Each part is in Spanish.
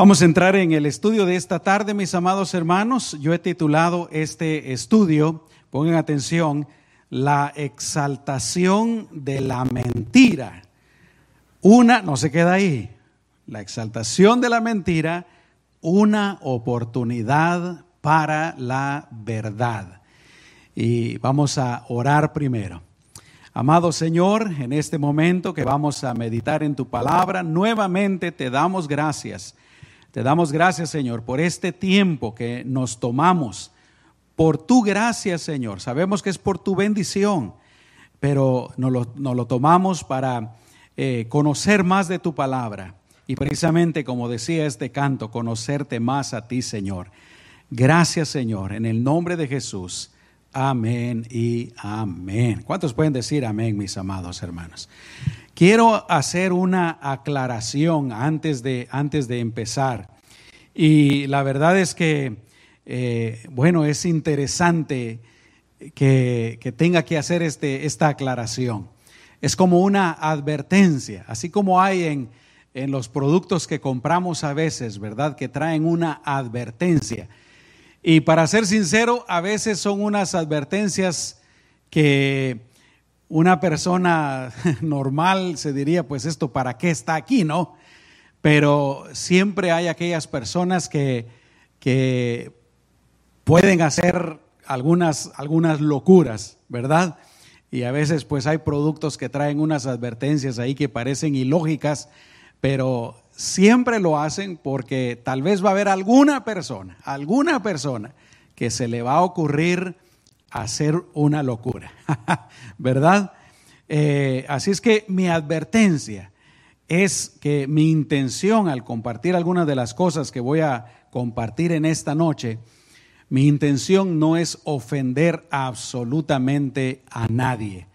Vamos a entrar en el estudio de esta tarde, mis amados hermanos. Yo he titulado este estudio, pongan atención, la exaltación de la mentira. Una, no se queda ahí, la exaltación de la mentira, una oportunidad para la verdad. Y vamos a orar primero. Amado Señor, en este momento que vamos a meditar en tu palabra, nuevamente te damos gracias te damos gracias, Señor, por este tiempo que nos tomamos, por tu gracia, Señor. Sabemos que es por tu bendición, pero nos lo, tomamos para eh, conocer más de tu palabra. Y precisamente, como decía este canto, conocerte más a ti, Señor. Gracias, Señor, en el nombre de Jesús. Amén y amén. ¿Cuántos pueden decir amén, mis amados hermanos? Quiero hacer una aclaración antes de, antes de empezar. Y la verdad es que, eh, bueno, es interesante que, tenga que hacer este, esta aclaración. Es como una advertencia, así como hay en, en los productos que compramos a veces, ¿verdad? Que traen una advertencia. Y para ser sincero, a veces son unas advertencias que una persona normal se diría, pues esto para qué está aquí, ¿no? Pero siempre hay aquellas personas que, que pueden hacer algunas, algunas locuras, ¿verdad? Y a veces pues hay productos que traen unas advertencias ahí que parecen ilógicas, pero siempre lo hacen porque tal vez va a haber alguna persona, alguna persona que se le va a ocurrir hacer una locura, ¿verdad? Eh, así es que mi advertencia es que mi intención al compartir algunas de las cosas que voy a compartir en esta noche, mi intención no es ofender absolutamente a nadie.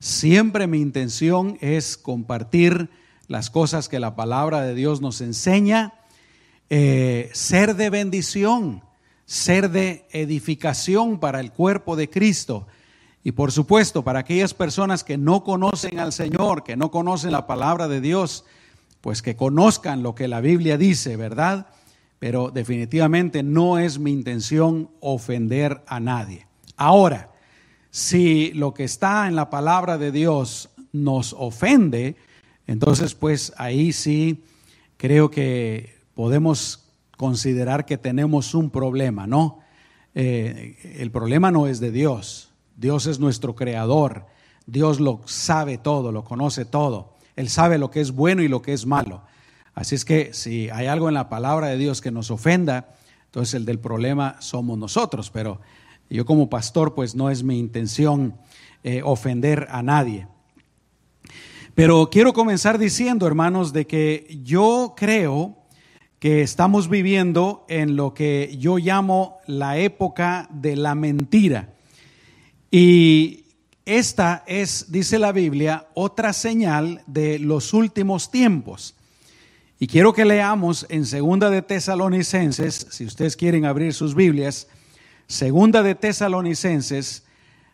Siempre mi intención es compartir las cosas que la palabra de Dios nos enseña, eh, ser de bendición ser de edificación para el cuerpo de Cristo. Y por supuesto, para aquellas personas que no conocen al Señor, que no conocen la palabra de Dios, pues que conozcan lo que la Biblia dice, ¿verdad? Pero definitivamente no es mi intención ofender a nadie. Ahora, si lo que está en la palabra de Dios nos ofende, entonces pues ahí sí creo que podemos considerar que tenemos un problema, ¿no? Eh, el problema no es de Dios, Dios es nuestro creador, Dios lo sabe todo, lo conoce todo, Él sabe lo que es bueno y lo que es malo. Así es que si hay algo en la palabra de Dios que nos ofenda, entonces el del problema somos nosotros, pero yo como pastor pues no es mi intención eh, ofender a nadie. Pero quiero comenzar diciendo, hermanos, de que yo creo que estamos viviendo en lo que yo llamo la época de la mentira. Y esta es, dice la Biblia, otra señal de los últimos tiempos. Y quiero que leamos en Segunda de Tesalonicenses, si ustedes quieren abrir sus Biblias, Segunda de Tesalonicenses,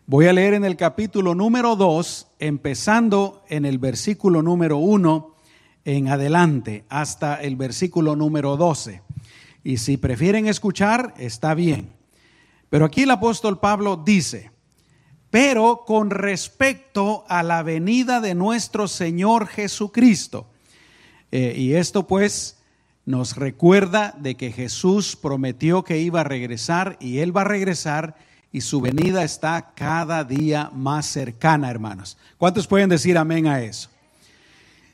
voy a leer en el capítulo número 2, empezando en el versículo número 1 en adelante hasta el versículo número 12. Y si prefieren escuchar, está bien. Pero aquí el apóstol Pablo dice, pero con respecto a la venida de nuestro Señor Jesucristo. Eh, y esto pues nos recuerda de que Jesús prometió que iba a regresar y Él va a regresar y su venida está cada día más cercana, hermanos. ¿Cuántos pueden decir amén a eso?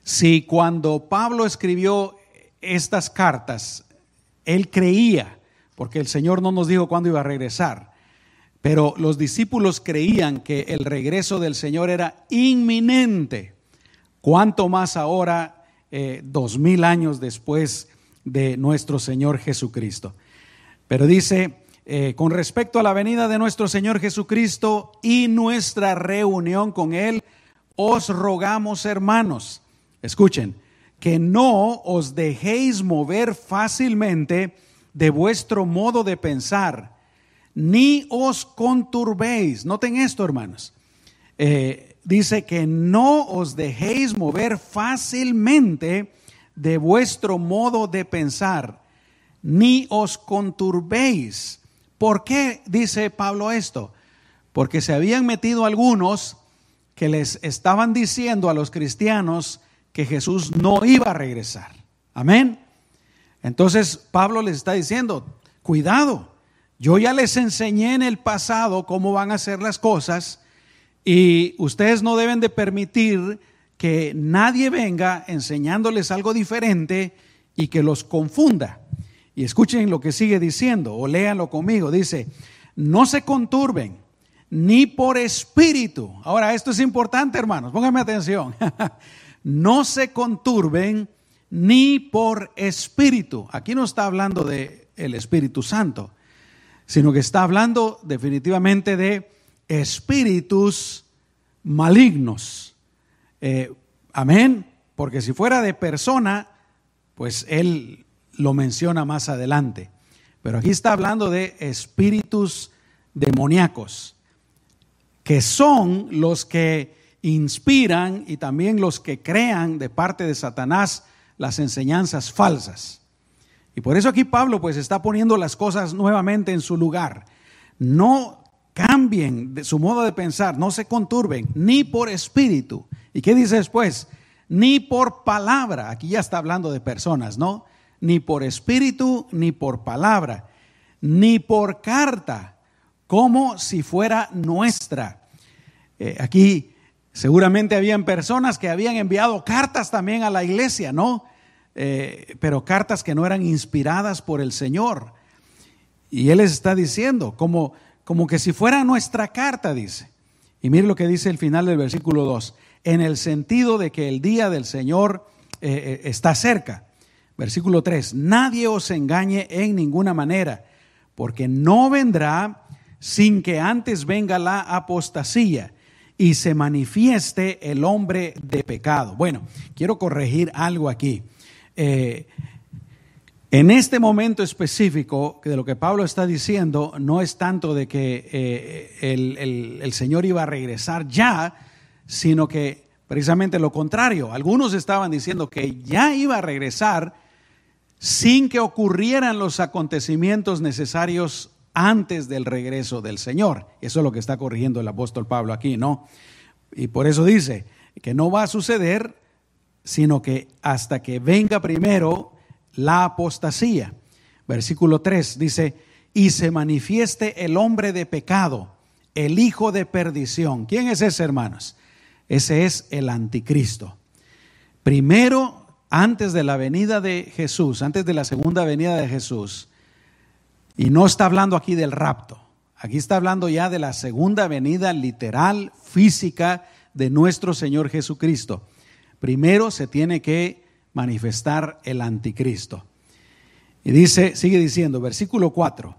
Si cuando Pablo escribió estas cartas, él creía, porque el Señor no nos dijo cuándo iba a regresar, pero los discípulos creían que el regreso del Señor era inminente. ¿Cuánto más ahora, eh, dos mil años después de nuestro Señor Jesucristo? Pero dice, eh, con respecto a la venida de nuestro Señor Jesucristo y nuestra reunión con Él, os rogamos, hermanos, escuchen, que no os dejéis mover fácilmente de vuestro modo de pensar, ni os conturbéis. Noten esto, hermanos. Eh, dice que no os dejéis mover fácilmente de vuestro modo de pensar. ni os conturbéis. ¿Por qué dice Pablo esto? Porque se habían metido algunos que les estaban diciendo a los cristianos que Jesús no iba a regresar. Amén. Entonces Pablo les está diciendo, cuidado, yo ya les enseñé en el pasado cómo van a hacer las cosas y ustedes no deben de permitir que nadie venga enseñándoles algo diferente y que los confunda. Y escuchen lo que sigue diciendo, o léanlo conmigo. Dice, no se conturben, ni por espíritu. Ahora, esto es importante, hermanos, pónganme atención. no se conturben ni por espíritu. Aquí no está hablando de el Espíritu Santo, sino que está hablando definitivamente de espíritus malignos. Eh, amén, porque si fuera de persona, pues él lo menciona más adelante. Pero aquí está hablando de espíritus demoníacos, que son los que inspiran y también los que crean de parte de Satanás las enseñanzas falsas. Y por eso aquí Pablo pues está poniendo las cosas nuevamente en su lugar. No cambien de su modo de pensar, no se conturben, ni por espíritu. ¿Y qué dice después? Ni por palabra. Aquí ya está hablando de personas, ¿no? Ni por espíritu, ni por palabra, ni por carta, como si fuera nuestra. Eh, aquí seguramente habían personas que habían enviado cartas también a la iglesia, ¿no? Eh, pero cartas que no eran inspiradas por el Señor. Y Él les está diciendo, como como que si fuera nuestra carta, dice. Y mire lo que dice el final del versículo 2, en el sentido de que el día del Señor eh, eh, está cerca. Versículo 3, nadie os engañe en ninguna manera, porque no vendrá sin que antes venga la apostasía y se manifieste el hombre de pecado. Bueno, quiero corregir algo aquí. Eh, en este momento específico de lo que Pablo está diciendo, no es tanto de que eh, el, Señor iba a regresar ya, sino que precisamente lo contrario. Algunos estaban diciendo que ya iba a regresar sin que ocurrieran los acontecimientos necesarios antes del regreso del Señor. Eso es lo que está corrigiendo el apóstol Pablo aquí, ¿no? Y por eso dice que no va a suceder, sino que hasta que venga primero la apostasía. Versículo 3 dice, y se manifieste el hombre de pecado, el hijo de perdición. ¿Quién es ese, hermanos? Ese es el anticristo. Primero, antes de la venida de Jesús, antes de la segunda venida de Jesús, y no está hablando aquí del rapto, aquí está hablando ya de la segunda venida literal, física de nuestro Señor Jesucristo. Primero se tiene que manifestar el anticristo. Y dice, sigue diciendo, versículo 4,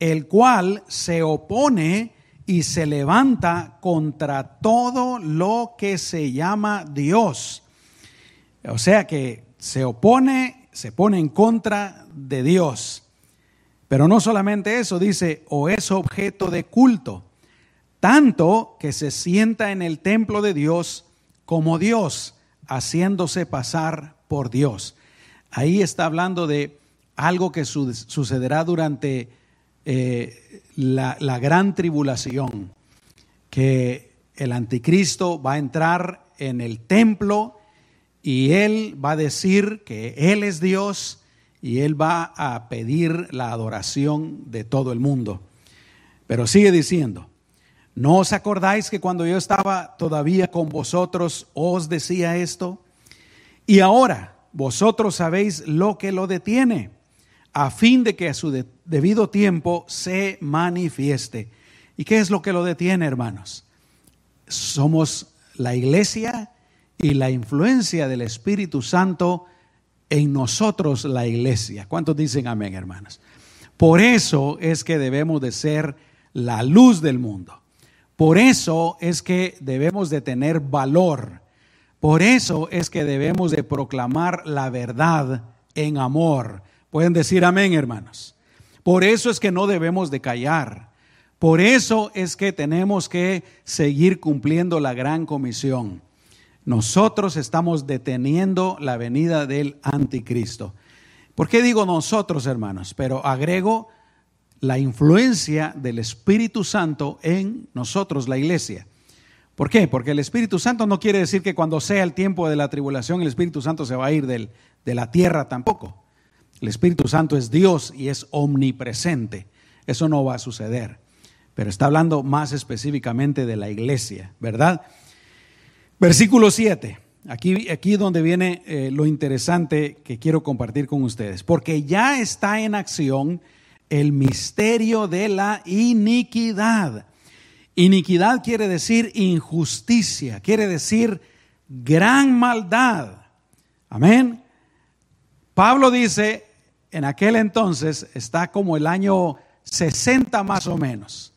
el cual se opone y se levanta contra todo lo que se llama Dios. O sea que se opone, se pone en contra de Dios. Pero no solamente eso, dice, o es objeto de culto, tanto que se sienta en el templo de Dios como Dios, haciéndose pasar por Dios. Ahí está hablando de algo que sucederá durante eh, la, la gran tribulación, que el anticristo va a entrar en el templo y él va a decir que él es Dios y él va a pedir la adoración de todo el mundo. Pero sigue diciendo, ¿no os acordáis que cuando yo estaba todavía con vosotros os decía esto? Y ahora vosotros sabéis lo que lo detiene, a fin de que a su debido tiempo se manifieste. ¿Y qué es lo que lo detiene, hermanos? Somos la iglesia y la influencia del Espíritu Santo en nosotros, la iglesia. ¿Cuántos dicen amén, hermanos? Por eso es que debemos de ser la luz del mundo. Por eso es que debemos de tener valor por eso es que debemos de proclamar la verdad en amor. Pueden decir amén, hermanos. Por eso es que no debemos de callar. Por eso es que tenemos que seguir cumpliendo la gran comisión. Nosotros estamos deteniendo la venida del anticristo. ¿Por qué digo nosotros, hermanos? Pero agrego la influencia del Espíritu Santo en nosotros, la iglesia. ¿Por qué? Porque el Espíritu Santo no quiere decir que cuando sea el tiempo de la tribulación el Espíritu Santo se va a ir de la tierra tampoco. El Espíritu Santo es Dios y es omnipresente. Eso no va a suceder. Pero está hablando más específicamente de la iglesia, ¿verdad? Versículo 7. Aquí, aquí donde viene eh, lo interesante que quiero compartir con ustedes. Porque ya está en acción el misterio de la iniquidad. Iniquidad quiere decir injusticia, quiere decir gran maldad. Amén. Pablo dice, en aquel entonces está como el año 60 más o menos.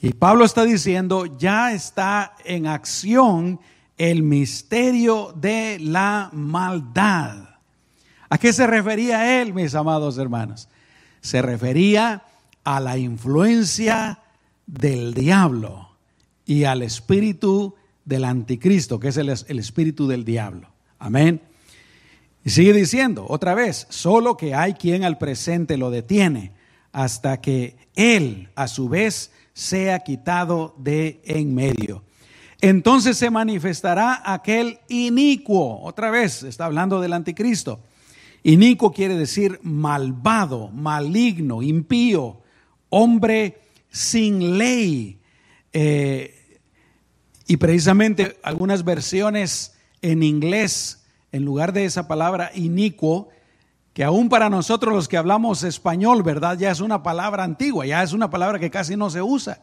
Y Pablo está diciendo, ya está en acción el misterio de la maldad. ¿A qué se refería él, mis amados hermanos? Se refería a la influencia del diablo y al espíritu del anticristo, que es el, espíritu del diablo. Amén. Y sigue diciendo, otra vez, solo que hay quien al presente lo detiene hasta que él, a su vez, sea quitado de en medio. Entonces se manifestará aquel inicuo. Otra vez, está hablando del anticristo. Inicuo quiere decir malvado, maligno, impío, hombre sin ley. Eh, y precisamente algunas versiones en inglés, en lugar de esa palabra inicuo, que aún para nosotros los que hablamos español, ¿verdad? Ya es una palabra antigua, ya es una palabra que casi no se usa.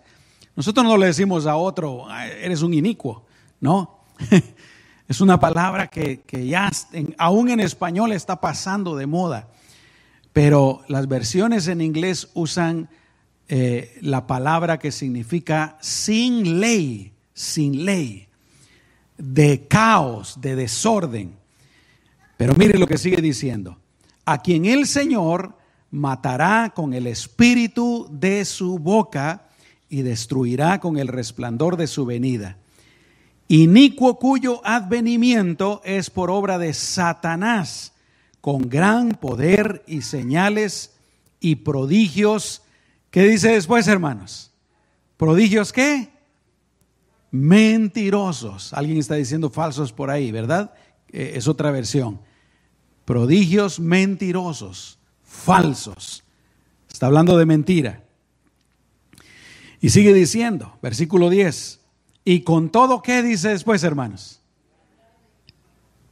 Nosotros no le decimos a otro, eres un inicuo, ¿no? es una palabra que, ya aún en español está pasando de moda, pero las versiones en inglés usan eh, la palabra que significa sin ley, sin ley, de caos, de desorden. Pero mire lo que sigue diciendo a quien el Señor matará con el espíritu de su boca y destruirá con el resplandor de su venida. Inicuo cuyo advenimiento es por obra de Satanás, con gran poder y señales y prodigios. ¿Qué dice después, hermanos? ¿Prodigios qué? Mentirosos. Alguien está diciendo falsos por ahí, ¿verdad? Eh, es otra versión prodigios mentirosos, falsos. Está hablando de mentira. Y sigue diciendo, versículo 10, y con todo, ¿qué dice después, hermanos?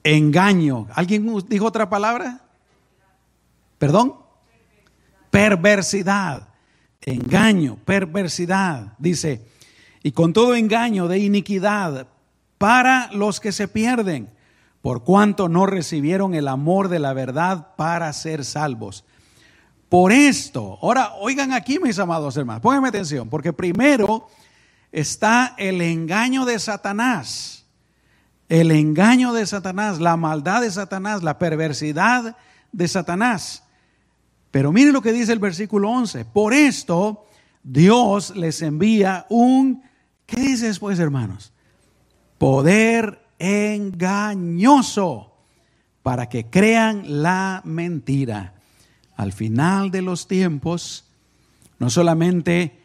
Engaño. ¿Alguien dijo otra palabra? ¿Perdón? Perversidad. Engaño, perversidad. Dice, y con todo engaño de iniquidad para los que se pierden por cuanto no recibieron el amor de la verdad para ser salvos. Por esto, ahora oigan aquí mis amados hermanos, pónganme atención, porque primero está el engaño de Satanás, el engaño de Satanás, la maldad de Satanás, la perversidad de Satanás. Pero miren lo que dice el versículo 11, por esto Dios les envía un, ¿qué dice después hermanos? Poder engañoso para que crean la mentira. Al final de los tiempos, no solamente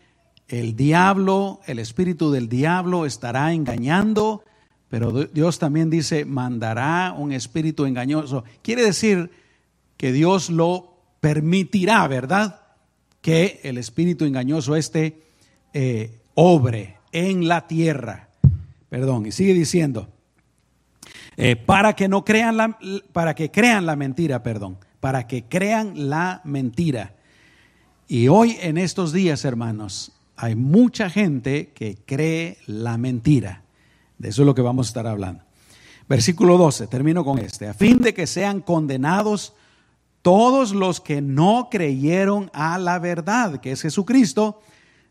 el diablo, el espíritu del diablo estará engañando, pero Dios también dice, mandará un espíritu engañoso. Quiere decir que Dios lo permitirá, ¿verdad? Que el espíritu engañoso este eh, obre en la tierra. Perdón, y sigue diciendo, eh, para que no crean la, para que crean la mentira, perdón, para que crean la mentira. Y hoy en estos días, hermanos, hay mucha gente que cree la mentira. De eso es lo que vamos a estar hablando. Versículo 12, termino con este. A fin de que sean condenados todos los que no creyeron a la verdad, que es Jesucristo,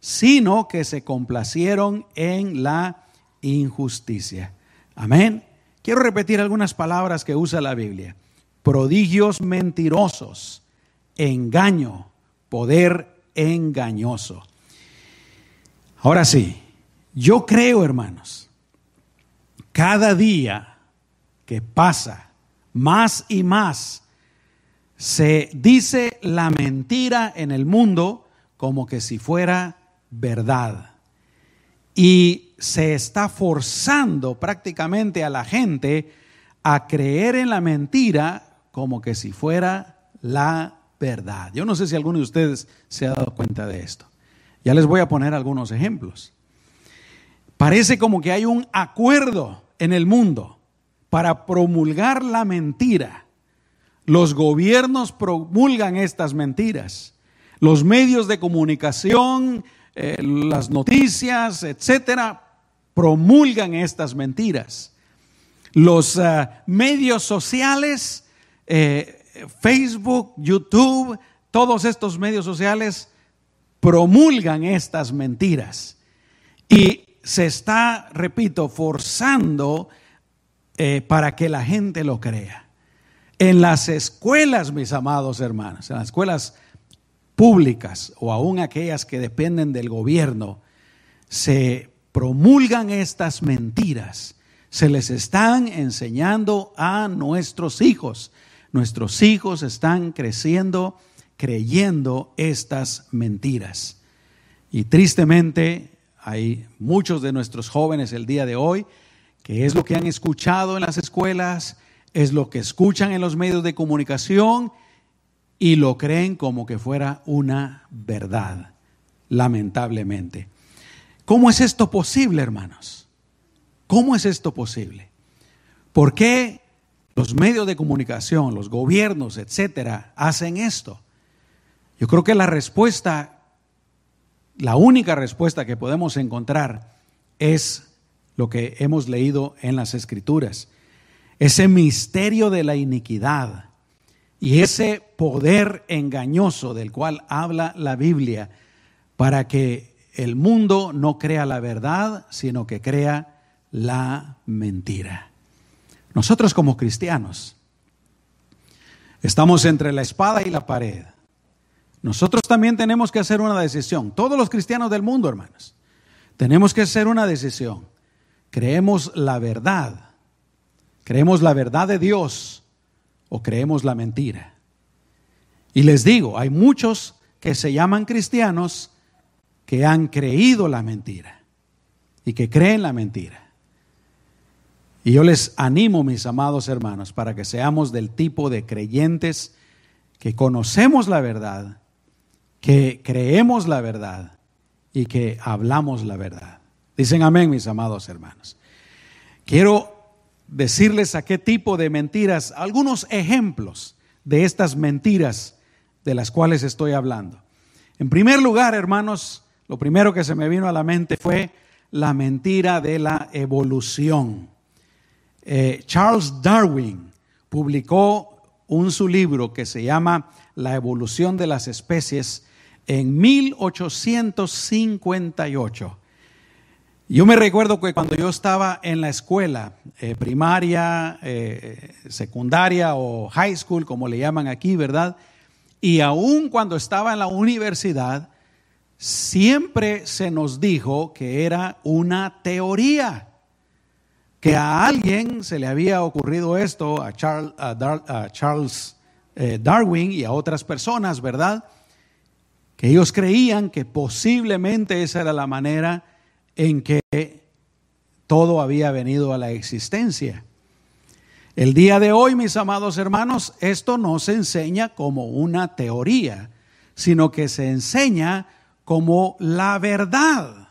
sino que se complacieron en la injusticia. Amén. Quiero repetir algunas palabras que usa la Biblia. Prodigios mentirosos, engaño, poder engañoso. Ahora sí, yo creo, hermanos, cada día que pasa, más y más Se dice la mentira en el mundo como que si fuera verdad. Y se está forzando prácticamente a la gente a creer en la mentira como que si fuera la verdad. Yo no sé si alguno de ustedes se ha dado cuenta de esto. Ya les voy a poner algunos ejemplos. Parece como que hay un acuerdo en el mundo para promulgar la mentira. Los gobiernos promulgan estas mentiras. Los medios de comunicación, eh, las noticias, etcétera, promulgan estas mentiras. Los eh, medios sociales, eh, Facebook, YouTube, todos estos medios sociales promulgan estas mentiras. Y se está, repito, forzando eh, para que la gente lo crea. En las escuelas, mis amados hermanos, en las escuelas públicas o aún aquellas que dependen del gobierno, se promulgan estas mentiras. Se les están enseñando a nuestros hijos. Nuestros hijos están creciendo creyendo estas mentiras. Y tristemente hay muchos de nuestros jóvenes el día de hoy que es lo que han escuchado en las escuelas, es lo que escuchan en los medios de comunicación y lo creen como que fuera una verdad, lamentablemente. ¿Cómo es esto posible, hermanos? ¿Cómo es esto posible? ¿Por qué los medios de comunicación, los gobiernos, etcétera, hacen esto? Yo creo que la respuesta, la única respuesta que podemos encontrar es lo que hemos leído en las escrituras. Ese misterio de la iniquidad y ese poder engañoso del cual habla la Biblia para que el mundo no crea la verdad, sino que crea la mentira. Nosotros como cristianos estamos entre la espada y la pared. Nosotros también tenemos que hacer una decisión. Todos los cristianos del mundo, hermanos, tenemos que hacer una decisión. ¿Creemos la verdad? ¿Creemos la verdad de Dios o creemos la mentira? Y les digo, hay muchos que se llaman cristianos que han creído la mentira y que creen la mentira. Y yo les animo, mis amados hermanos, para que seamos del tipo de creyentes que conocemos la verdad que creemos la verdad y que hablamos la verdad. Dicen amén, mis amados hermanos. Quiero decirles a qué tipo de mentiras, algunos ejemplos de estas mentiras de las cuales estoy hablando. En primer lugar, hermanos, lo primero que se me vino a la mente fue la mentira de la evolución. Eh, Charles Darwin publicó un su libro que se llama La evolución de las especies en 1858. Yo me recuerdo que cuando yo estaba en la escuela eh, primaria, eh, secundaria o high school, como le llaman aquí, ¿verdad? Y aún cuando estaba en la universidad, siempre se nos dijo que era una teoría, que a alguien se le había ocurrido esto, a Charles, eh, Darwin y a otras personas, ¿verdad? que ellos creían que posiblemente esa era la manera en que todo había venido a la existencia. El día de hoy, mis amados hermanos, esto no se enseña como una teoría, sino que se enseña como la verdad.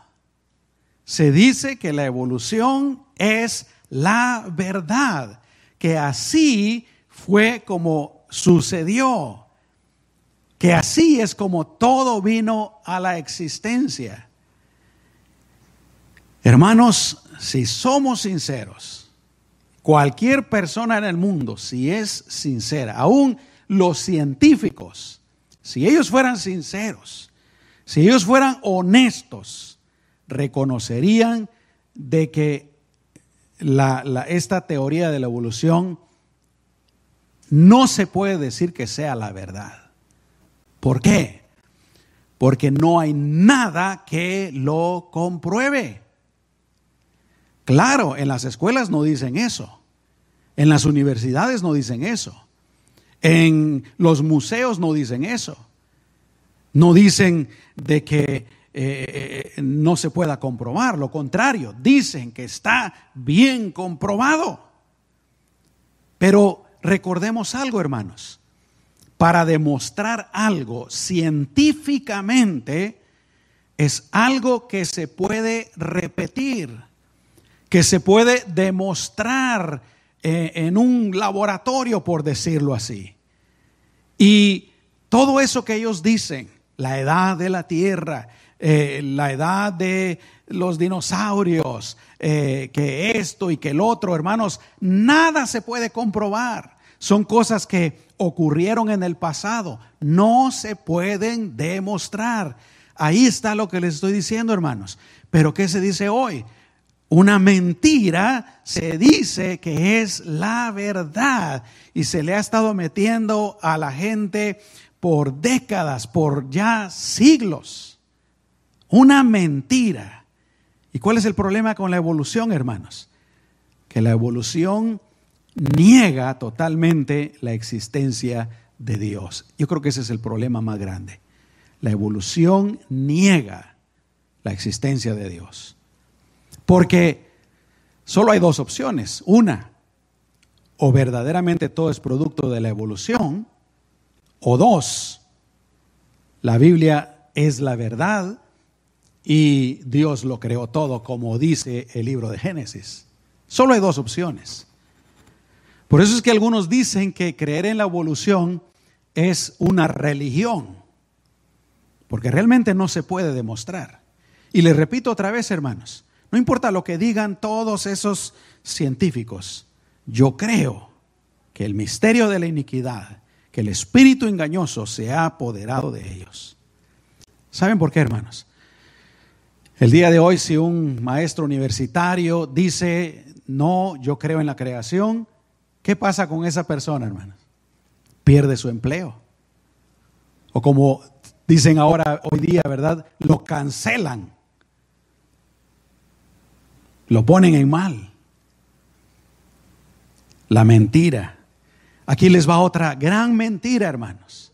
Se dice que la evolución es la verdad, que así fue como sucedió que así es como todo vino a la existencia. Hermanos, si somos sinceros, cualquier persona en el mundo, si es sincera, aún los científicos, si ellos fueran sinceros, si ellos fueran honestos, reconocerían de que esta teoría de la evolución no se puede decir que sea la verdad. ¿Por qué? Porque no hay nada que lo compruebe. Claro, en las escuelas no dicen eso. En las universidades no dicen eso. En los museos no dicen eso. No dicen de que eh, no se pueda comprobar, lo contrario, dicen que está bien comprobado. Pero recordemos algo, hermanos, para demostrar algo científicamente es algo que se puede repetir, que se puede demostrar eh, en un laboratorio, por decirlo así. Y todo eso que ellos dicen, la edad de la Tierra, eh, la edad de los dinosaurios, eh, que esto y que el otro, hermanos, nada se puede comprobar. Son cosas que ocurrieron en el pasado, no se pueden demostrar. Ahí está lo que les estoy diciendo, hermanos. Pero ¿qué se dice hoy? Una mentira se dice que es la verdad y se le ha estado metiendo a la gente por décadas, por ya siglos. Una mentira. ¿Y cuál es el problema con la evolución, hermanos? Que la evolución niega totalmente la existencia de Dios. Yo creo que ese es el problema más grande. La evolución niega la existencia de Dios. Porque solo hay dos opciones. Una, o verdaderamente todo es producto de la evolución, o dos, la Biblia es la verdad y Dios lo creó todo, como dice el libro de Génesis. Solo hay dos opciones. Por eso es que algunos dicen que creer en la evolución es una religión, porque realmente no se puede demostrar. Y les repito otra vez, hermanos, no importa lo que digan todos esos científicos, yo creo que el misterio de la iniquidad, que el espíritu engañoso se ha apoderado de ellos. ¿Saben por qué, hermanos? El día de hoy, si un maestro universitario dice, no, yo creo en la creación, ¿qué pasa con esa persona, hermanos? Pierde su empleo. O como dicen ahora, hoy día, ¿verdad? Lo cancelan. Lo ponen en mal. La mentira. Aquí les va otra gran mentira, hermanos.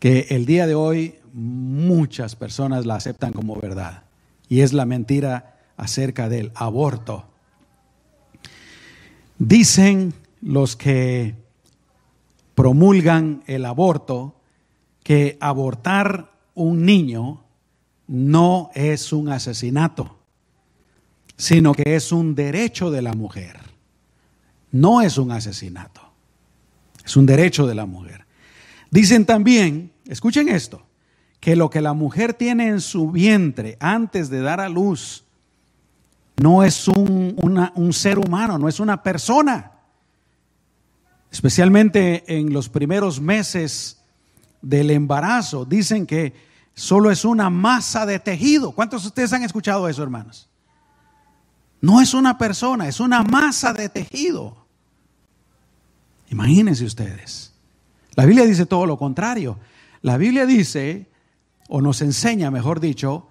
Que el día de hoy muchas personas la aceptan como verdad. Y es la mentira acerca del aborto. Dicen los que promulgan el aborto que abortar un niño no es un asesinato, sino que es un derecho de la mujer. No es un asesinato, es un derecho de la mujer. Dicen también, escuchen esto, que lo que la mujer tiene en su vientre antes de dar a luz no es un, un ser humano, no es una persona. Especialmente en los primeros meses del embarazo, dicen que solo es una masa de tejido. ¿Cuántos de ustedes han escuchado eso, hermanos? No es una persona, es una masa de tejido. Imagínense ustedes. La Biblia dice todo lo contrario. La Biblia dice o nos enseña, mejor dicho,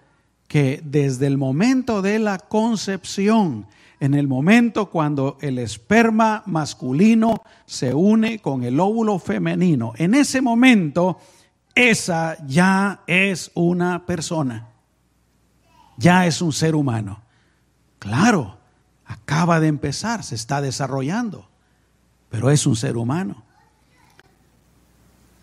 que desde el momento de la concepción, en el momento cuando el esperma masculino se une con el óvulo femenino, en ese momento esa ya es una persona, ya es un ser humano. Claro, acaba de empezar, se está desarrollando, pero es un ser humano.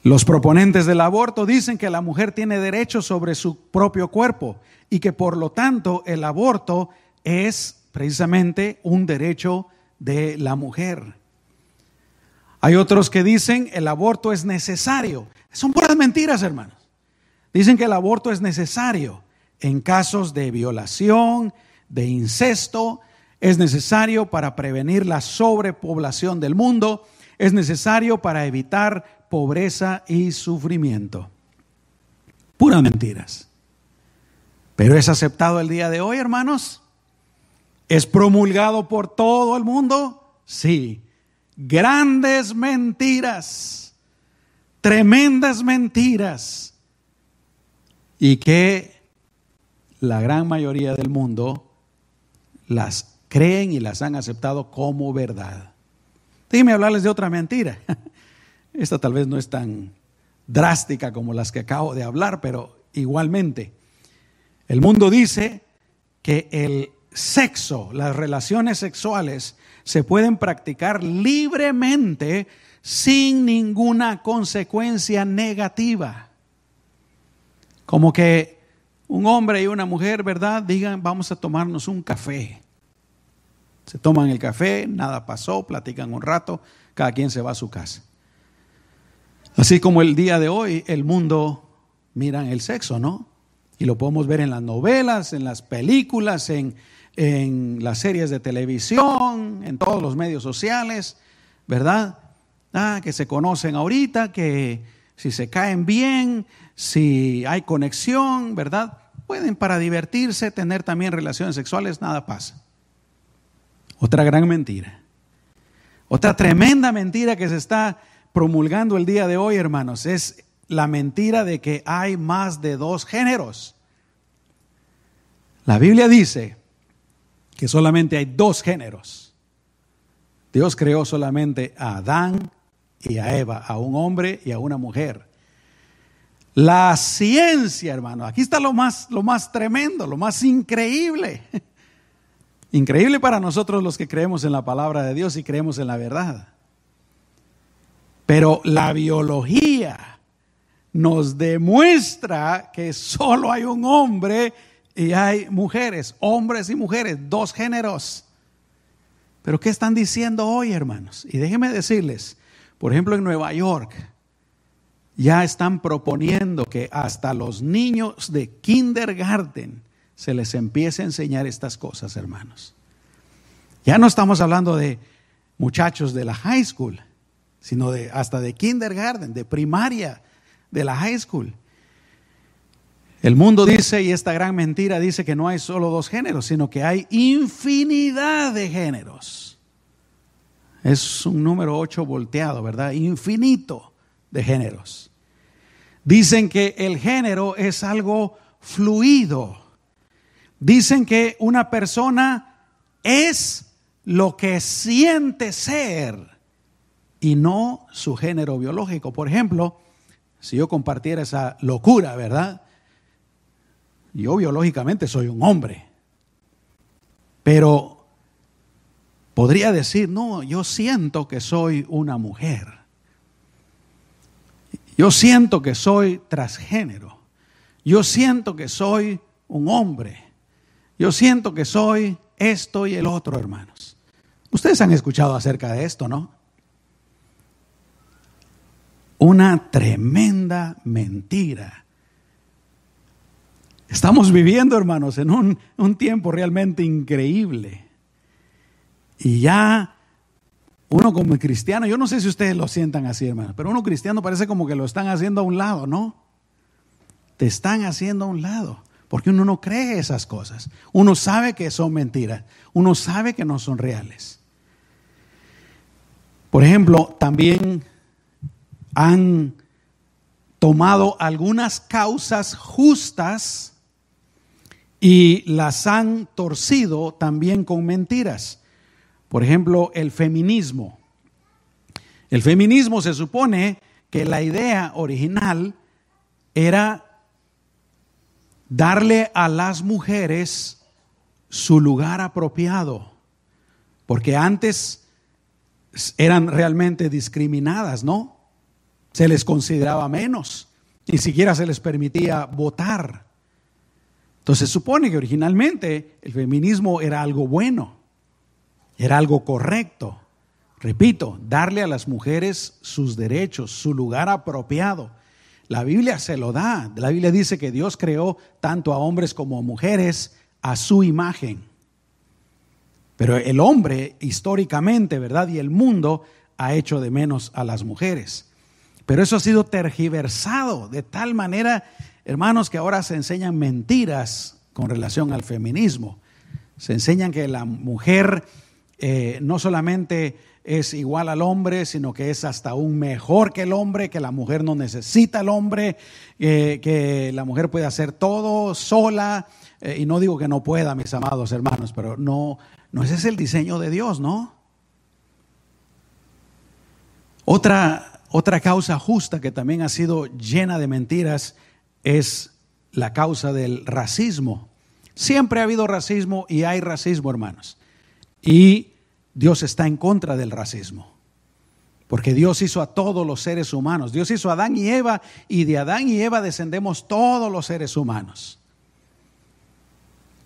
Los proponentes del aborto dicen que la mujer tiene derecho sobre su propio cuerpo y que por lo tanto el aborto es precisamente un derecho de la mujer. Hay otros que dicen el aborto es necesario. Son puras mentiras, hermanos. Dicen que el aborto es necesario en casos de violación, de incesto, es necesario para prevenir la sobrepoblación del mundo, es necesario para evitar pobreza y sufrimiento. Puras mentiras. Pero es aceptado el día de hoy, hermanos. ¿Es promulgado por todo el mundo? Sí. Grandes mentiras. Tremendas mentiras. Y que la gran mayoría del mundo las creen y las han aceptado como verdad. Déjenme hablarles de otra mentira. Esta tal vez no es tan drástica como las que acabo de hablar, pero igualmente, el mundo dice que el sexo, las relaciones sexuales, se pueden practicar libremente sin ninguna consecuencia negativa. Como que un hombre y una mujer, ¿verdad? Digan, vamos a tomarnos un café. Se toman el café, nada pasó, platican un rato, cada quien se va a su casa. Así como el día de hoy el mundo mira el sexo, ¿no? Y lo podemos ver en las novelas, en las películas, en, en las series de televisión, en todos los medios sociales, ¿verdad? Ah, que se conocen ahorita, que si se caen bien, si hay conexión, ¿verdad? Pueden para divertirse, tener también relaciones sexuales, nada pasa. Otra gran mentira. Otra tremenda mentira que se está promulgando el día de hoy, hermanos, es la mentira de que hay más de dos géneros. La Biblia dice que solamente hay dos géneros. Dios creó solamente a Adán y a Eva, a un hombre y a una mujer. La ciencia, hermano, aquí está lo más, lo más tremendo, lo más increíble. Increíble para nosotros los que creemos en la palabra de Dios y creemos en la verdad. Pero la biología nos demuestra que solo hay un hombre y hay mujeres, hombres y mujeres, dos géneros. Pero ¿qué están diciendo hoy, hermanos? Y déjenme decirles, por ejemplo, en Nueva York ya están proponiendo que hasta los niños de kindergarten se les empiece a enseñar estas cosas, hermanos. Ya no estamos hablando de muchachos de la high school, sino de hasta de kindergarten, de primaria, de la high school. El mundo dice, y esta gran mentira dice que no hay solo dos géneros, sino que hay infinidad de géneros. Es un número 8 volteado, ¿verdad? Infinito de géneros. Dicen que el género es algo fluido. Dicen que una persona es lo que siente ser y no su género biológico. Por ejemplo, si yo compartiera esa locura, ¿verdad? Yo biológicamente soy un hombre, pero podría decir, no, yo siento que soy una mujer. Yo siento que soy transgénero. Yo siento que soy un hombre. Yo siento que soy esto y el otro, hermanos. Ustedes han escuchado acerca de esto, ¿no? Una tremenda mentira. Estamos viviendo, hermanos, en un, un tiempo realmente increíble. Y ya uno como cristiano, yo no sé si ustedes lo sientan así, hermanos, pero uno cristiano parece como que lo están haciendo a un lado, ¿no? Te están haciendo a un lado. Porque uno no cree esas cosas. Uno sabe que son mentiras. Uno sabe que no son reales. Por ejemplo, también han tomado algunas causas justas y las han torcido también con mentiras. Por ejemplo, el feminismo. El feminismo se supone que la idea original era darle a las mujeres su lugar apropiado, porque antes eran realmente discriminadas, ¿no? Se les consideraba menos, ni siquiera se les permitía votar. Entonces supone que originalmente el feminismo era algo bueno, era algo correcto. Repito, darle a las mujeres sus derechos, su lugar apropiado. La Biblia se lo da. La Biblia dice que Dios creó tanto a hombres como a mujeres a su imagen. Pero el hombre históricamente, ¿verdad? Y el mundo ha hecho de menos a las mujeres. Pero eso ha sido tergiversado de tal manera, hermanos, que ahora se enseñan mentiras con relación al feminismo. Se enseñan que la mujer eh, no solamente es igual al hombre, sino que es hasta aún mejor que el hombre, que la mujer no necesita al hombre, eh, que la mujer puede hacer todo sola. Eh, y no digo que no pueda, mis amados hermanos, pero no, no ese es el diseño de Dios, ¿no? Otra, Otra causa justa que también ha sido llena de mentiras es la causa del racismo. Siempre ha habido racismo y hay racismo, hermanos. Y Dios está en contra del racismo. Porque Dios hizo a todos los seres humanos. Dios hizo a Adán y Eva y de Adán y Eva descendemos todos los seres humanos.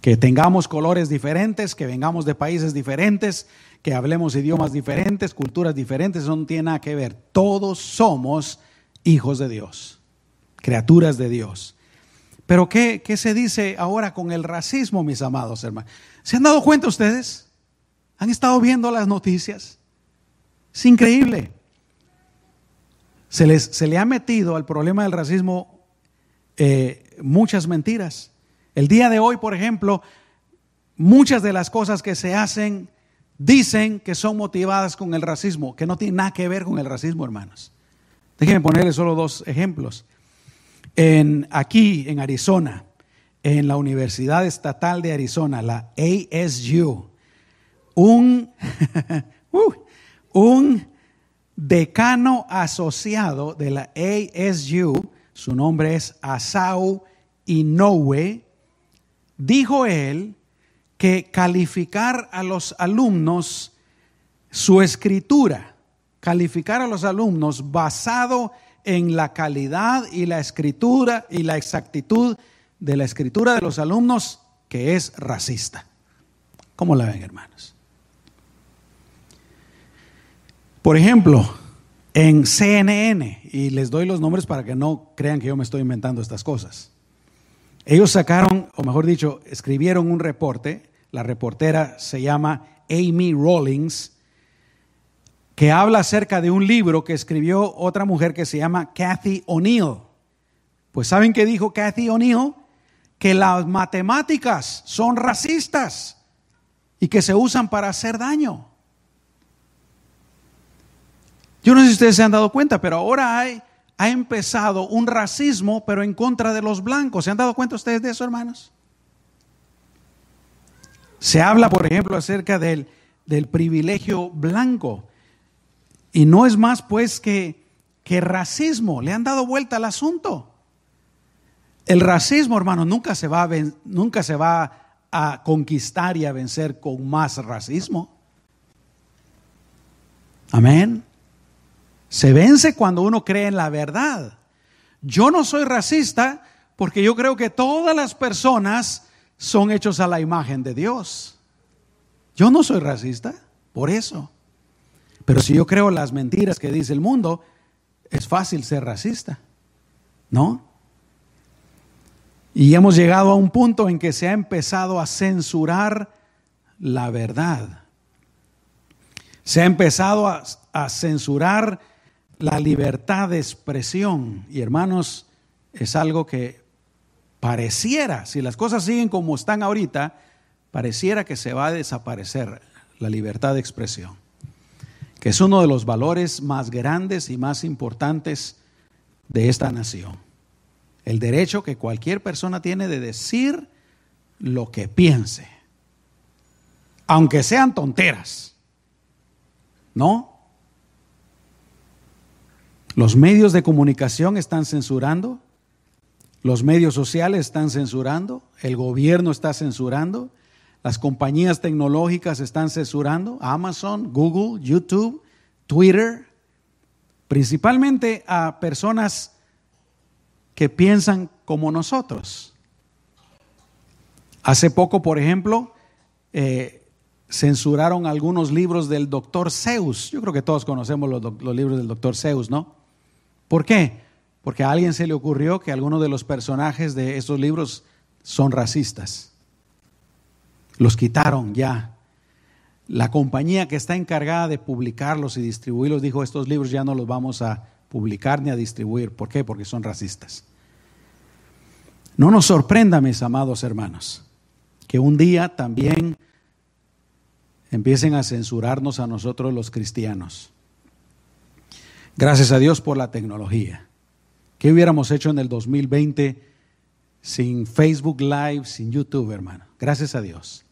Que tengamos colores diferentes, que vengamos de países diferentes, que hablemos idiomas diferentes, culturas diferentes, eso no tiene nada que ver. Todos somos hijos de Dios, criaturas de Dios. Pero ¿qué, ¿qué, se dice ahora con el racismo, mis amados hermanos? ¿Se han dado cuenta ustedes? ¿Han estado viendo las noticias? Es increíble. Se, les, se le ha metido al problema del racismo eh, muchas mentiras. El día de hoy, por ejemplo, muchas de las cosas que se hacen dicen que son motivadas con el racismo, que no tienen nada que ver con el racismo, hermanos. Déjenme ponerles solo dos ejemplos. En, aquí, en Arizona, en la Universidad Estatal de Arizona, la ASU, un, uh, un decano asociado de la ASU, su nombre es Asau Inoue, dijo él que calificar a los alumnos su escritura, calificar a los alumnos basado en la calidad y la escritura y la exactitud de la escritura de los alumnos, que es racista. ¿Cómo la ven, hermanos? Por ejemplo, en CNN, y les doy los nombres para que no crean que yo me estoy inventando estas cosas. Ellos sacaron, o mejor dicho, escribieron un reporte, la reportera se llama Amy Rawlings, que habla acerca de un libro que escribió otra mujer que se llama Kathy O'Neill. Pues ¿saben qué dijo Kathy O'Neill? Que las matemáticas son racistas y que se usan para hacer daño. Yo no sé si ustedes se han dado cuenta, pero ahora hay, ha empezado un racismo, pero en contra de los blancos. ¿Se han dado cuenta ustedes de eso, hermanos? Se habla, por ejemplo, acerca del, privilegio blanco. Y no es más, pues, que, racismo. Le han dado vuelta al asunto. El racismo, hermanos, nunca se, va a nunca se va a conquistar y a vencer con más racismo. Amén. Se vence cuando uno cree en la verdad. Yo no soy racista porque yo creo que todas las personas son hechos a la imagen de Dios. Yo no soy racista, por eso. Pero si yo creo las mentiras que dice el mundo, es fácil ser racista, ¿no? Y hemos llegado a un punto en que se ha empezado a censurar la verdad. Se ha empezado a, a censurar la libertad de expresión. Y hermanos, es algo que pareciera, si las cosas siguen como están ahorita, pareciera que se va a desaparecer la libertad de expresión, que es uno de los valores más grandes y más importantes de esta nación. El derecho que cualquier persona tiene de decir lo que piense, aunque sean tonteras. ¿No? Los medios de comunicación están censurando, los medios sociales están censurando, el gobierno está censurando, las compañías tecnológicas están censurando, Amazon, Google, YouTube, Twitter, principalmente a personas que piensan como nosotros. Hace poco, por ejemplo, eh, censuraron algunos libros del doctor Zeus. Yo creo que todos conocemos los, los libros del doctor Zeus, ¿no? ¿Por qué? Porque a alguien se le ocurrió que algunos de los personajes de estos libros son racistas. Los quitaron ya. La compañía que está encargada de publicarlos y distribuirlos dijo, estos libros ya no los vamos a publicar ni a distribuir. ¿Por qué? Porque son racistas. No nos sorprenda, mis amados hermanos, que un día también empiecen a censurarnos a nosotros los cristianos. Gracias a Dios por la tecnología. ¿Qué hubiéramos hecho en el 2020 sin Facebook Live, sin YouTube, hermano? Gracias a Dios.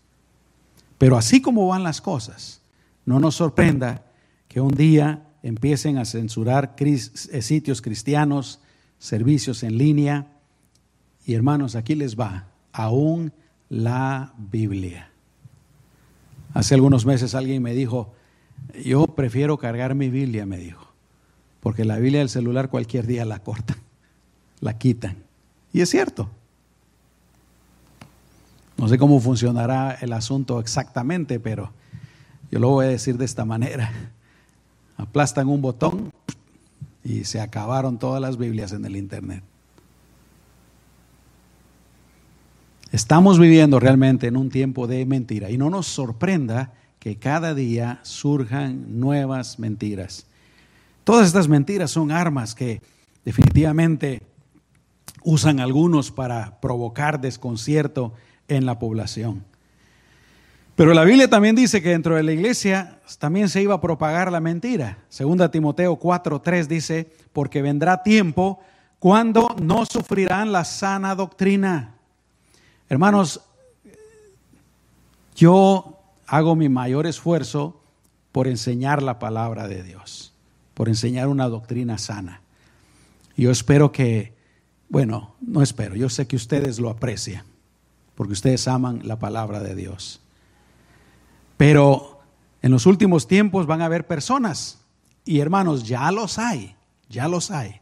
Pero así como van las cosas, no nos sorprenda que un día empiecen a censurar eh, sitios cristianos, servicios en línea. Y hermanos, aquí les va, aún la Biblia. Hace algunos meses alguien me dijo, yo prefiero cargar mi Biblia, me dijo, porque la Biblia del celular cualquier día la cortan, la quitan. Y es cierto. No sé cómo funcionará el asunto exactamente, pero yo lo voy a decir de esta manera. Aplastan un botón y se acabaron todas las Biblias en el Internet. Estamos viviendo realmente en un tiempo de mentira y no nos sorprenda que cada día surjan nuevas mentiras. Todas estas mentiras son armas que definitivamente usan algunos para provocar desconcierto en la población. Pero la Biblia también dice que dentro de la iglesia también se iba a propagar la mentira. Segunda Timoteo 4:3 dice, porque vendrá tiempo cuando no sufrirán la sana doctrina Hermanos, yo hago mi mayor esfuerzo por enseñar la palabra de Dios, por enseñar una doctrina sana. Yo espero que, bueno, no espero, yo sé que ustedes lo aprecian, porque ustedes aman la palabra de Dios. Pero en los últimos tiempos van a haber personas, y hermanos, ya los hay, ya los hay,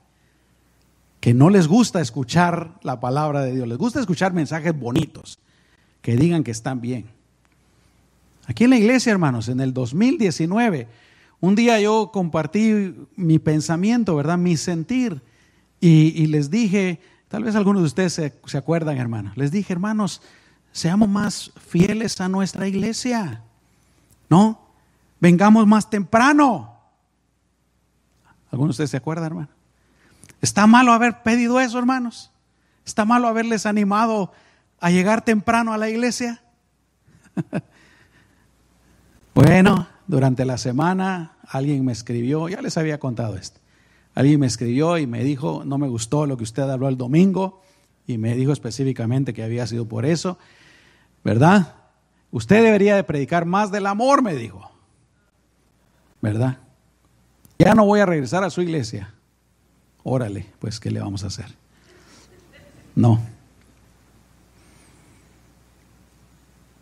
que no les gusta escuchar la palabra de Dios, les gusta escuchar mensajes bonitos, que digan que están bien. Aquí en la iglesia, hermanos, en el 2019, un día yo compartí mi pensamiento, ¿verdad? Mi sentir, y, les dije, tal vez algunos de ustedes se, se acuerdan, hermanos, les dije, hermanos, seamos más fieles a nuestra iglesia, ¿no? Vengamos más temprano. ¿Algunos de ustedes se acuerdan, hermano? ¿Está malo haber pedido eso, hermanos? ¿Está malo haberles animado a llegar temprano a la iglesia? bueno, durante la semana alguien me escribió, ya les había contado esto. Alguien me escribió y me dijo, no me gustó lo que usted habló el domingo y me dijo específicamente que había sido por eso, ¿verdad? Usted debería de predicar más del amor, me dijo, ¿verdad? Ya no voy a regresar a su iglesia órale, pues ¿qué le vamos a hacer? No.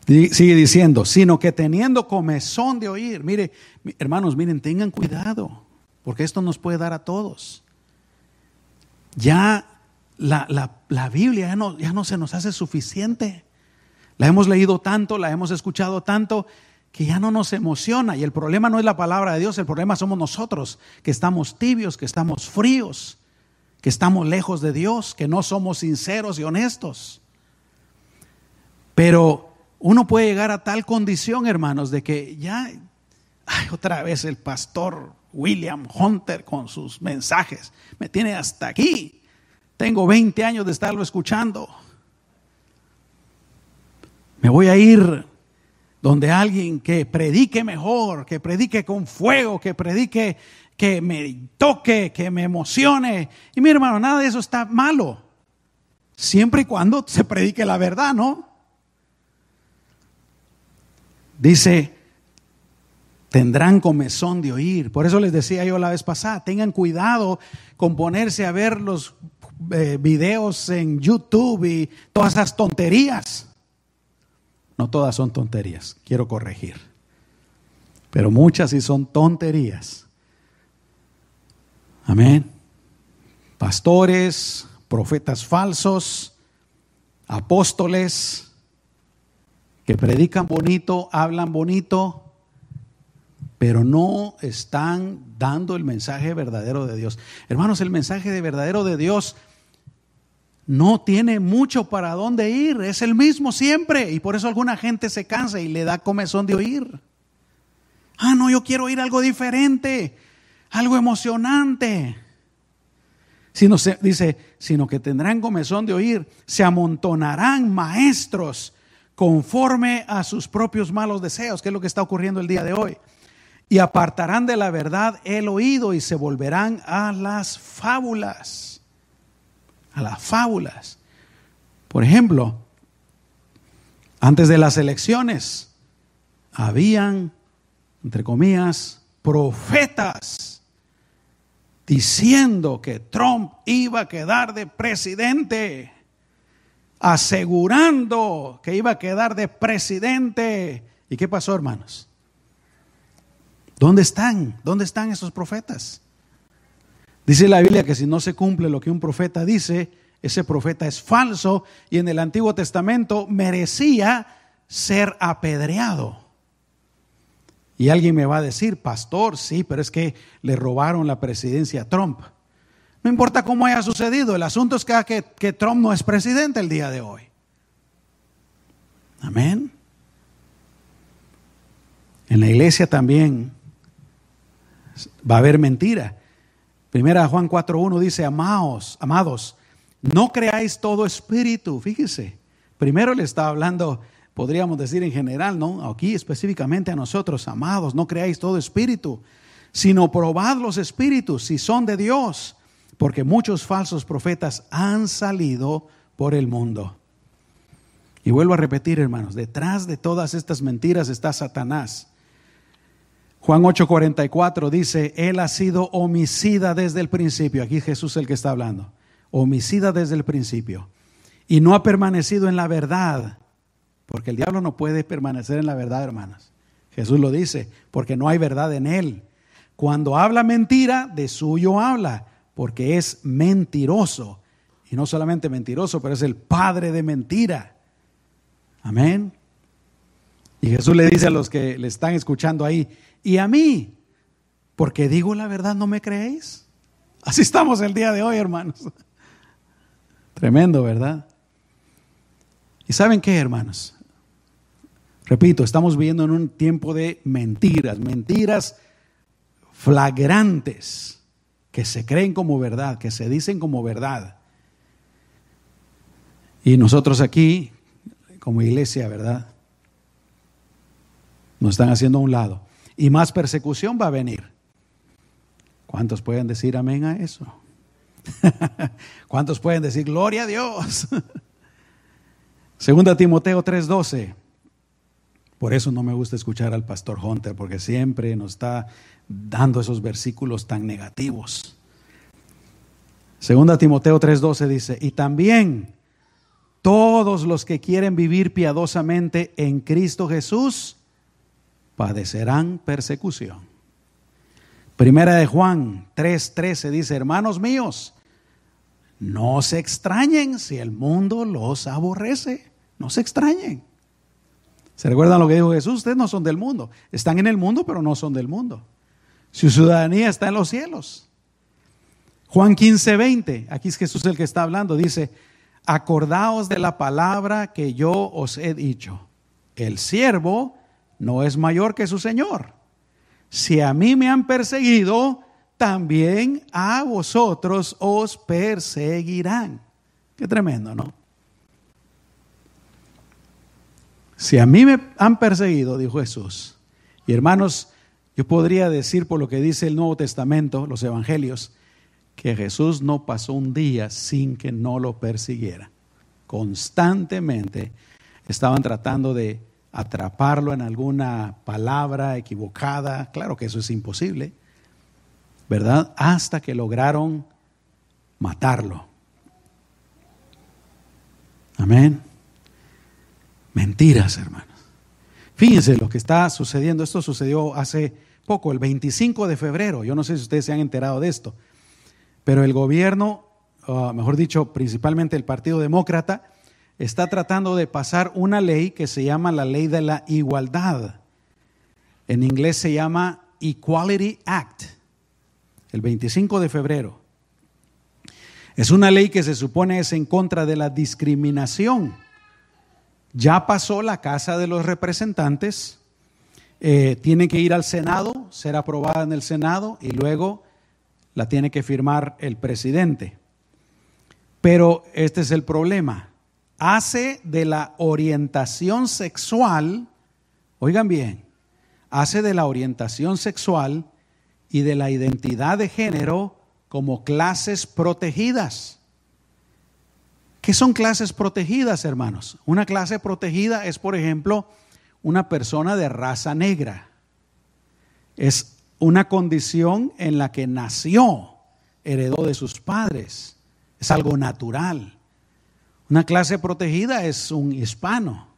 Sigue diciendo, sino que teniendo comezón de oír. Mire, hermanos, miren, tengan cuidado, porque esto nos puede dar a todos. Ya la, la Biblia ya no, ya no se nos hace suficiente. La hemos leído tanto, la hemos escuchado tanto, que ya no nos emociona. Y el problema no es la palabra de Dios, el problema somos nosotros, que estamos tibios, que estamos fríos, que estamos lejos de Dios, que no somos sinceros y honestos. Pero uno puede llegar a tal condición, hermanos, de que ya, ay, otra vez el pastor William Hunter con sus mensajes, me tiene hasta aquí. Tengo 20 años de estarlo escuchando. Me voy a ir donde alguien que predique mejor, que predique con fuego, que predique, que me toque, que me emocione. Y mi hermano, nada de eso está malo. Siempre y cuando se predique la verdad, ¿no? Dice, tendrán comezón de oír. Por eso les decía yo la vez pasada, tengan cuidado con ponerse a ver los eh, videos en YouTube y todas esas tonterías. No todas son tonterías, quiero corregir. Pero muchas sí son tonterías. Amén. Pastores, profetas falsos, apóstoles que predican bonito, hablan bonito, pero no están dando el mensaje verdadero de Dios. Hermanos, el mensaje de verdadero de Dios no tiene mucho para dónde ir, es el mismo siempre. Y por eso alguna gente se cansa y le da comezón de oír. Ah, no, yo quiero oír algo diferente, algo emocionante. Sino se, dice, sino que tendrán comezón de oír, se amontonarán maestros conforme a sus propios malos deseos, que es lo que está ocurriendo el día de hoy. Y apartarán de la verdad el oído y se volverán a las fábulas a las fábulas. Por ejemplo, antes de las elecciones, habían, entre comillas, profetas diciendo que Trump iba a quedar de presidente, asegurando que iba a quedar de presidente. ¿Y qué pasó, hermanos? ¿Dónde están? ¿Dónde están esos profetas? Dice la Biblia que si no se cumple lo que un profeta dice, ese profeta es falso y en el Antiguo Testamento merecía ser apedreado. Y alguien me va a decir, pastor, sí, pero es que le robaron la presidencia a Trump. No importa cómo haya sucedido, el asunto es que, que, Trump no es presidente el día de hoy. Amén. En la iglesia también va a haber mentira. Primera Juan 4.1 dice, amados, amados, no creáis todo espíritu. Fíjese, primero le está hablando podríamos decir en general, ¿no? Aquí específicamente a nosotros, amados, no creáis todo espíritu, sino probad los espíritus si son de Dios, porque muchos falsos profetas han salido por el mundo. Y vuelvo a repetir, hermanos, detrás de todas estas mentiras está Satanás. Juan 8:44 dice, Él ha sido homicida desde el principio. Aquí Jesús es el que está hablando. Homicida desde el principio. Y no ha permanecido en la verdad porque el diablo no puede permanecer en la verdad, hermanas. Jesús lo dice, porque no hay verdad en él. Cuando habla mentira, de suyo habla, porque es mentiroso. Y no solamente mentiroso, pero es el padre de mentira. Amén. Y Jesús le dice a los que le están escuchando ahí, y a mí, porque digo la verdad, ¿no me creéis? Así estamos el día de hoy, hermanos. Tremendo, ¿verdad? ¿Y saben qué, hermanos? Repito, estamos viviendo en un tiempo de mentiras, mentiras flagrantes que se creen como verdad, que se dicen como verdad. Y nosotros aquí, como iglesia, ¿verdad? Nos están haciendo a un lado. Y más persecución va a venir. ¿Cuántos pueden decir amén a eso? ¿Cuántos pueden decir gloria a Dios? Segunda Timoteo 3:12. Por eso no me gusta escuchar al pastor Hunter, porque siempre nos está dando esos versículos tan negativos. Segunda Timoteo 3:12 dice, y también todos los que quieren vivir piadosamente en Cristo Jesús padecerán persecución. Primera de Juan 3:13 dice, hermanos míos, no se extrañen si el mundo los aborrece, no se extrañen. ¿Se recuerdan lo que dijo Jesús? Ustedes no son del mundo. Están en el mundo, pero no son del mundo. Su ciudadanía está en los cielos. Juan 15, 20. Aquí es Jesús el que está hablando. Dice, acordaos de la palabra que yo os he dicho. El siervo no es mayor que su Señor. Si a mí me han perseguido, también a vosotros os perseguirán. Qué tremendo, ¿no? Si a mí me han perseguido, dijo Jesús, y hermanos, yo podría decir por lo que dice el Nuevo Testamento, los Evangelios, que Jesús no pasó un día sin que no lo persiguiera. Constantemente estaban tratando de atraparlo en alguna palabra equivocada. Claro que eso es imposible, ¿verdad? Hasta que lograron matarlo. Amén. Mentiras, hermanos. Fíjense lo que está sucediendo. Esto sucedió hace poco, el 25 de febrero. Yo no sé si ustedes se han enterado de esto, pero el gobierno, ah, mejor dicho, principalmente el Partido Demócrata, está tratando de pasar una ley que se llama la ley de la igualdad. En inglés se llama Equality Act, el 25 de febrero. Es una ley que se supone es en contra de la discriminación ya pasó la Casa de los Representantes, eh, tiene que ir al Senado, ser aprobada en el Senado y luego la tiene que firmar el presidente. Pero este es el problema. Hace de la orientación sexual, oigan bien, hace de la orientación sexual y de la identidad de género como clases protegidas. ¿Qué son clases protegidas, hermanos? Una clase protegida es, por ejemplo, una persona de raza negra. Es una condición en la que nació heredó de sus padres. Es algo natural. Una clase protegida es un hispano.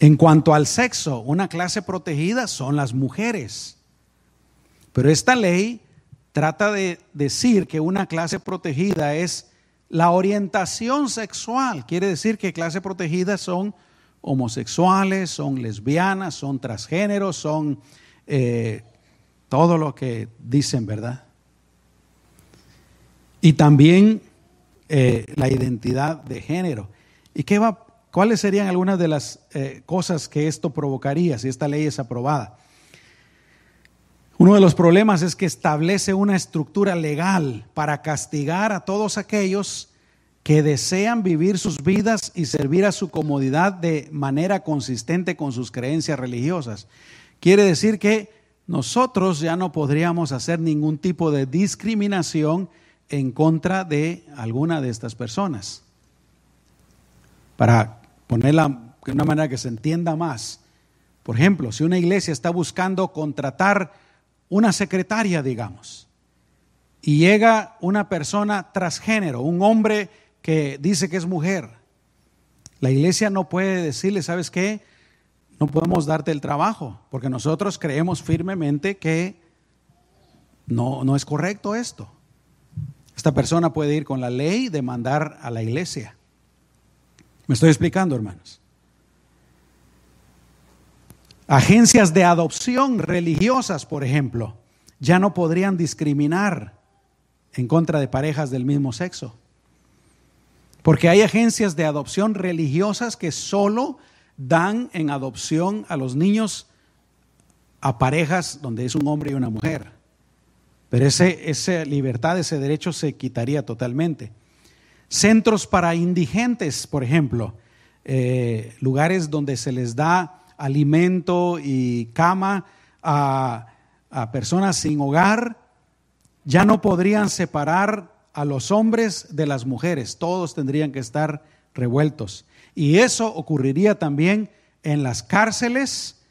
En cuanto al sexo, una clase protegida son las mujeres. Pero esta ley trata de decir que una clase protegida es la orientación sexual. Quiere decir que clase protegida son homosexuales, son lesbianas, son transgéneros, son eh, todo lo que dicen, ¿verdad? Y también eh, la identidad de género. ¿Y qué va, cuáles serían algunas de las eh, cosas que esto provocaría si esta ley es aprobada? Uno de los problemas es que establece una estructura legal para castigar a todos aquellos que desean vivir sus vidas y servir a su comodidad de manera consistente con sus creencias religiosas. Quiere decir que nosotros ya no podríamos hacer ningún tipo de discriminación en contra de alguna de estas personas. Para ponerla de una manera que se entienda más. Por ejemplo, si una iglesia está buscando contratar una secretaria, digamos, y llega una persona transgénero, un hombre que dice que es mujer, la iglesia no puede decirle, ¿sabes qué? No podemos darte el trabajo, porque nosotros creemos firmemente que no, no es correcto esto. Esta persona puede ir con la ley demandar a la iglesia. ¿Me estoy explicando, hermanos? Agencias de adopción religiosas, por ejemplo, ya no podrían discriminar en contra de parejas del mismo sexo. Porque hay agencias de adopción religiosas que solo dan en adopción a los niños a parejas donde es un hombre y una mujer. Pero ese, esa libertad, ese derecho se quitaría totalmente. Centros para indigentes, por ejemplo, eh, lugares donde se les da alimento y cama a, personas sin hogar, ya no podrían separar a los hombres de las mujeres, todos tendrían que estar revueltos. Y eso ocurriría también en las cárceles,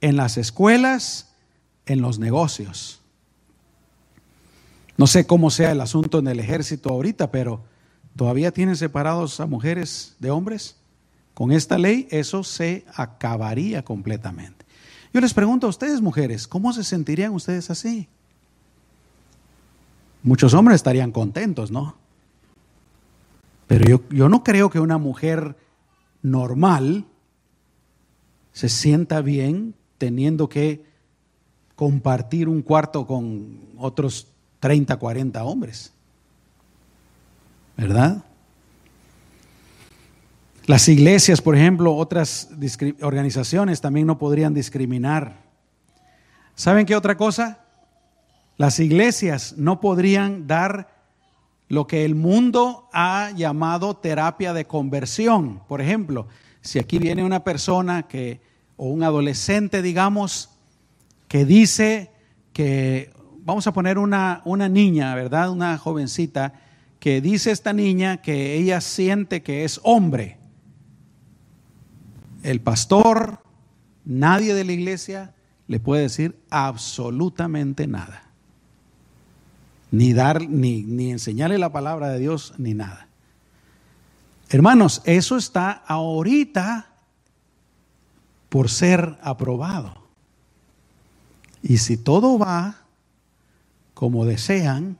en las escuelas, en los negocios. No sé cómo sea el asunto en el ejército ahorita, pero ¿todavía tienen separados a mujeres de hombres? Con esta ley eso se acabaría completamente. Yo les pregunto a ustedes, mujeres, ¿cómo se sentirían ustedes así? Muchos hombres estarían contentos, ¿no? Pero yo, yo no creo que una mujer normal se sienta bien teniendo que compartir un cuarto con otros 30, 40 hombres. ¿Verdad? Las iglesias, por ejemplo, otras organizaciones también no podrían discriminar. ¿Saben qué otra cosa? Las iglesias no podrían dar lo que el mundo ha llamado terapia de conversión. Por ejemplo, si aquí viene una persona que, o un adolescente, digamos, que dice que vamos a poner una, una niña, ¿verdad? Una jovencita que dice esta niña que ella siente que es hombre. El pastor, nadie de la iglesia le puede decir absolutamente nada. Ni dar, ni, ni enseñarle la palabra de Dios, ni nada. Hermanos, eso está ahorita por ser aprobado. Y si todo va como desean,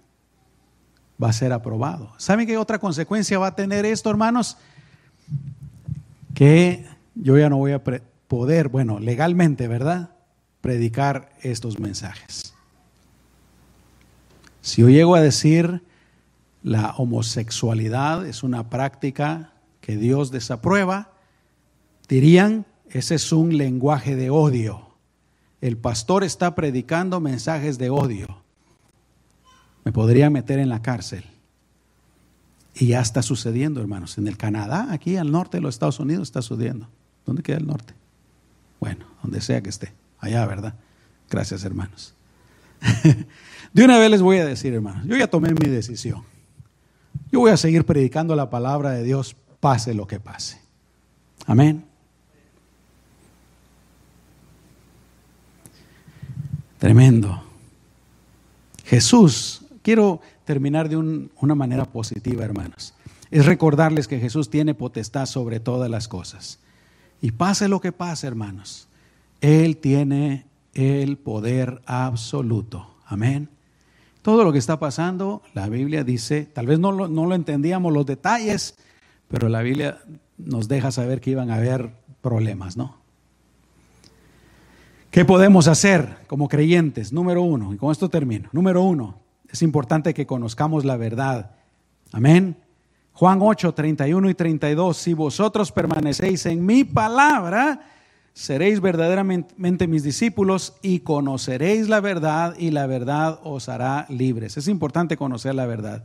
va a ser aprobado. ¿Saben qué otra consecuencia va a tener esto, hermanos? Que yo ya no voy a poder, bueno, legalmente, ¿verdad? Predicar estos mensajes. Si yo llego a decir la homosexualidad es una práctica que Dios desaprueba, dirían, ese es un lenguaje de odio. El pastor está predicando mensajes de odio me podría meter en la cárcel. Y ya está sucediendo, hermanos. En el Canadá, aquí al norte de los Estados Unidos, está sucediendo. ¿Dónde queda el norte? Bueno, donde sea que esté. Allá, ¿verdad? Gracias, hermanos. de una vez les voy a decir, hermanos, yo ya tomé mi decisión. Yo voy a seguir predicando la palabra de Dios, pase lo que pase. Amén. Tremendo. Jesús, quiero terminar de una manera positiva, hermanos. Es recordarles que Jesús tiene potestad sobre todas las cosas. Y pase lo que pase, hermanos, Él tiene el poder absoluto. Amén. Todo lo que está pasando, la Biblia dice, tal vez no lo, entendíamos los detalles, pero la Biblia nos deja saber que iban a haber problemas, ¿no? ¿Qué podemos hacer como creyentes? Número uno, y con esto termino. Número uno, es importante que conozcamos la verdad. Amén. Juan 8, 31 y 32, si vosotros permanecéis en mi palabra, seréis verdaderamente mis discípulos y conoceréis la verdad y la verdad os hará libres. Es importante conocer la verdad.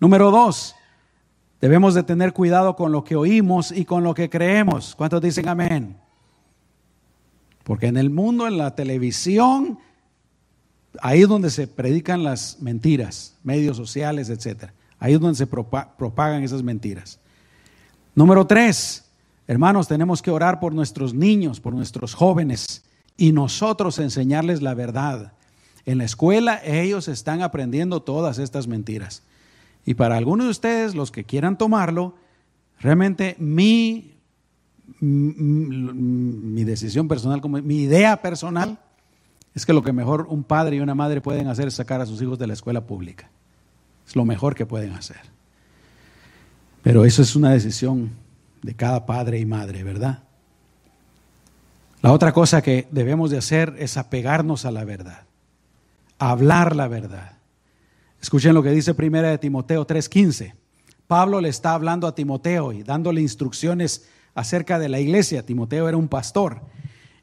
Número dos, debemos de tener cuidado con lo que oímos y con lo que creemos. ¿Cuántos dicen amén? Porque en el mundo, en la televisión, ahí es donde se predican las mentiras, medios sociales, etc. Ahí es donde se propagan esas mentiras. Número tres, hermanos, tenemos que orar por nuestros niños, por nuestros jóvenes y nosotros enseñarles la verdad. En la escuela ellos están aprendiendo todas estas mentiras. Y para algunos de ustedes, los que quieran tomarlo, realmente mi mi decisión personal, como mi idea personal, es que lo que mejor un padre y una madre pueden hacer es sacar a sus hijos de la escuela pública. Es lo mejor que pueden hacer. Pero eso es una decisión de cada padre y madre, ¿verdad? La otra cosa que debemos de hacer es apegarnos a la verdad, hablar la verdad. Escuchen lo que dice primera de Timoteo 3:15. Pablo le está hablando a Timoteo y dándole instrucciones acerca de la iglesia. Timoteo era un pastor.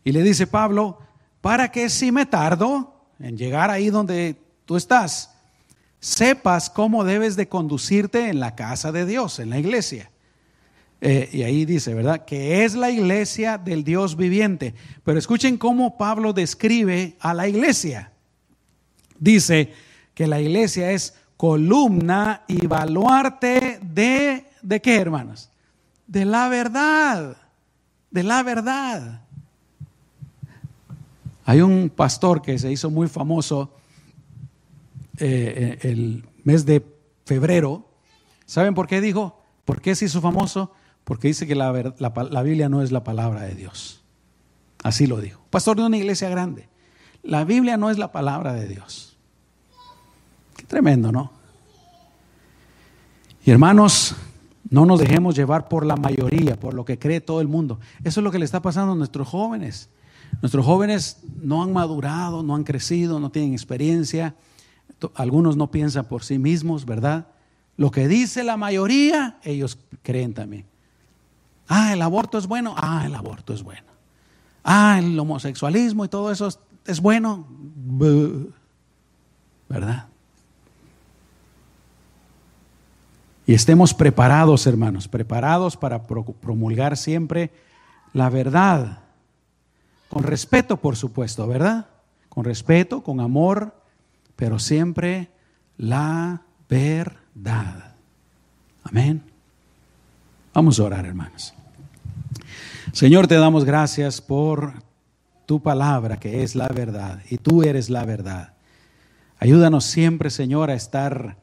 Y le dice Pablo, para que si me tardo en llegar ahí donde tú estás, sepas cómo debes de conducirte en la casa de Dios, en la iglesia. Eh, y ahí dice, ¿verdad? Que es la iglesia del Dios viviente. Pero escuchen cómo Pablo describe a la iglesia. Dice que la iglesia es columna y baluarte de, ¿de qué, hermanos? de la verdad, de la verdad. Hay un pastor que se hizo muy famoso eh, eh, el mes de febrero. ¿Saben por qué dijo? ¿Por qué se hizo famoso? Porque dice que la, la Biblia no es la palabra de Dios. Así lo dijo. Pastor de una iglesia grande. La Biblia no es la palabra de Dios. Qué tremendo, ¿no? Y hermanos, no nos dejemos llevar por la mayoría, por lo que cree todo el mundo. Eso es lo que le está pasando a nuestros jóvenes. Nuestros jóvenes no han madurado, no han crecido, no tienen experiencia. Algunos no piensan por sí mismos, ¿verdad? Lo que dice la mayoría, ellos creen también. Ah, el aborto es bueno. Ah, el aborto es bueno. Ah, el homosexualismo y todo eso es, bueno. ¿Verdad? Y estemos preparados, hermanos, preparados para promulgar siempre la verdad. Con respeto, por supuesto, ¿verdad? Con respeto, con amor, pero siempre la verdad. Amén. Vamos a orar, hermanos. Señor, te damos gracias por tu palabra, que es la verdad, y tú eres la verdad. Ayúdanos siempre, Señor, a estar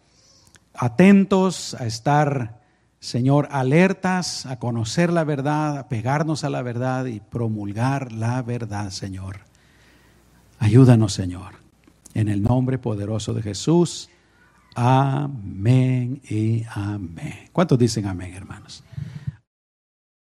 atentos, a estar, Señor, alertas, a conocer la verdad, a pegarnos a la verdad y promulgar la verdad, Señor. Ayúdanos, Señor, en el nombre poderoso de Jesús. Amén y amén. ¿Cuántos dicen amén, hermanos?